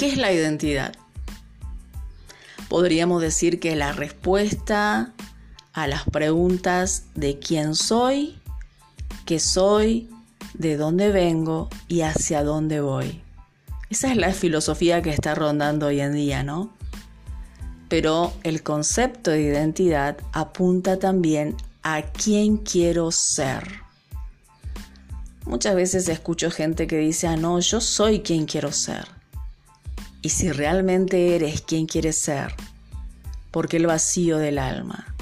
¿Qué es la identidad? Podríamos decir que la respuesta a las preguntas de quién soy, qué soy, de dónde vengo y hacia dónde voy. Esa es la filosofía que está rondando hoy en día, ¿no? Pero el concepto de identidad apunta también a quién quiero ser. Muchas veces escucho gente que dice, ah, no, yo soy quien quiero ser. Y si realmente eres quien quieres ser, ¿por qué el vacío del alma?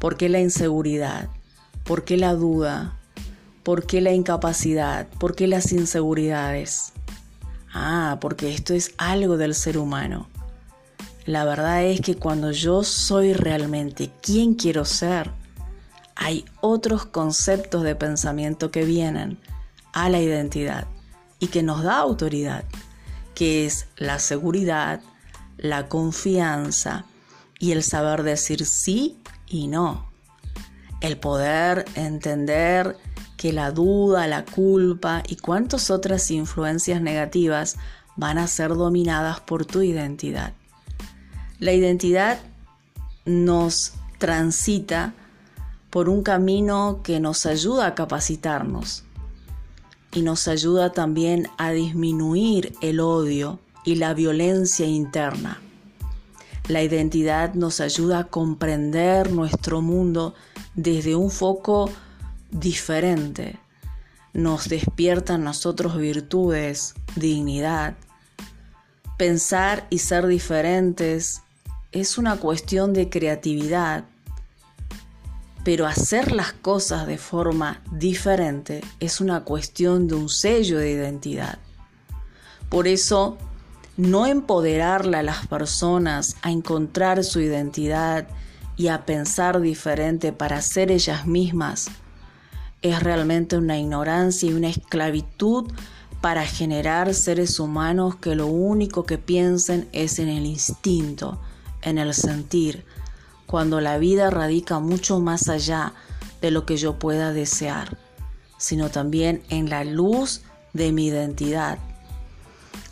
¿Por qué la inseguridad? ¿Por qué la duda? ¿Por qué la incapacidad? ¿Por qué las inseguridades? Ah, porque esto es algo del ser humano. La verdad es que cuando yo soy realmente quien quiero ser, hay otros conceptos de pensamiento que vienen a la identidad y que nos da autoridad, que es la seguridad, la confianza y el saber decir sí y no. El poder entender que la duda, la culpa y cuantas otras influencias negativas van a ser dominadas por tu identidad. La identidad nos transita por un camino que nos ayuda a capacitarnos y nos ayuda también a disminuir el odio y la violencia interna. La identidad nos ayuda a comprender nuestro mundo desde un foco diferente. Nos despierta en nosotros virtudes, dignidad. Pensar y ser diferentes es una cuestión de creatividad pero hacer las cosas de forma diferente es una cuestión de un sello de identidad. Por eso, no empoderarle a las personas a encontrar su identidad y a pensar diferente para ser ellas mismas es realmente una ignorancia y una esclavitud para generar seres humanos que lo único que piensen es en el instinto, en el sentir, cuando la vida radica mucho más allá de lo que yo pueda desear, sino también en la luz de mi identidad.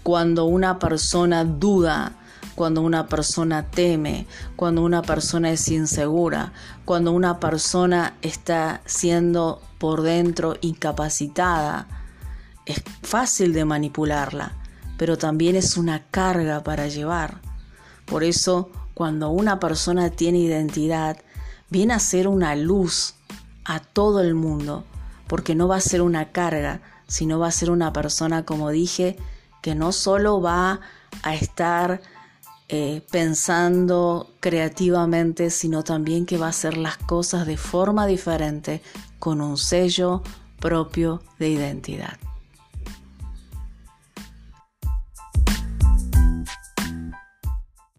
Cuando una persona duda, cuando una persona teme, cuando una persona es insegura, cuando una persona está siendo por dentro incapacitada, es fácil de manipularla, pero también es una carga para llevar. Por eso cuando una persona tiene identidad, viene a ser una luz a todo el mundo, porque no va a ser una carga, sino va a ser una persona, como dije, que no solo va a estar eh, pensando creativamente, sino también que va a hacer las cosas de forma diferente, con un sello propio de identidad.